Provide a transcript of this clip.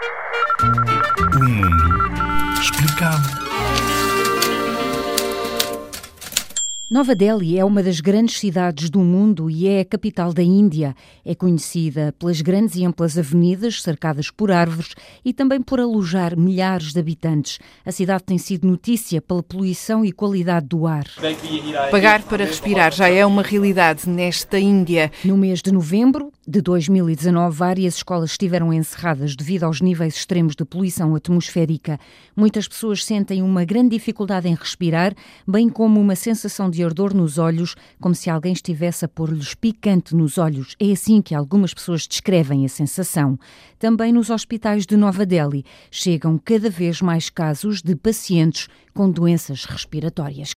O mundo explicado. Nova Delhi é uma das grandes cidades do mundo e é a capital da Índia. É conhecida pelas grandes e amplas avenidas cercadas por árvores e também por alojar milhares de habitantes. A cidade tem sido notícia pela poluição e qualidade do ar. Pagar para respirar já é uma realidade nesta Índia. No mês de novembro de 2019, várias escolas estiveram encerradas devido aos níveis extremos de poluição atmosférica. Muitas pessoas sentem uma grande dificuldade em respirar, bem como uma sensação de ardor nos olhos, como se alguém estivesse a pôr-lhes picante nos olhos. É assim que algumas pessoas descrevem a sensação. Também nos hospitais de Nova Delhi chegam cada vez mais casos de pacientes com doenças respiratórias.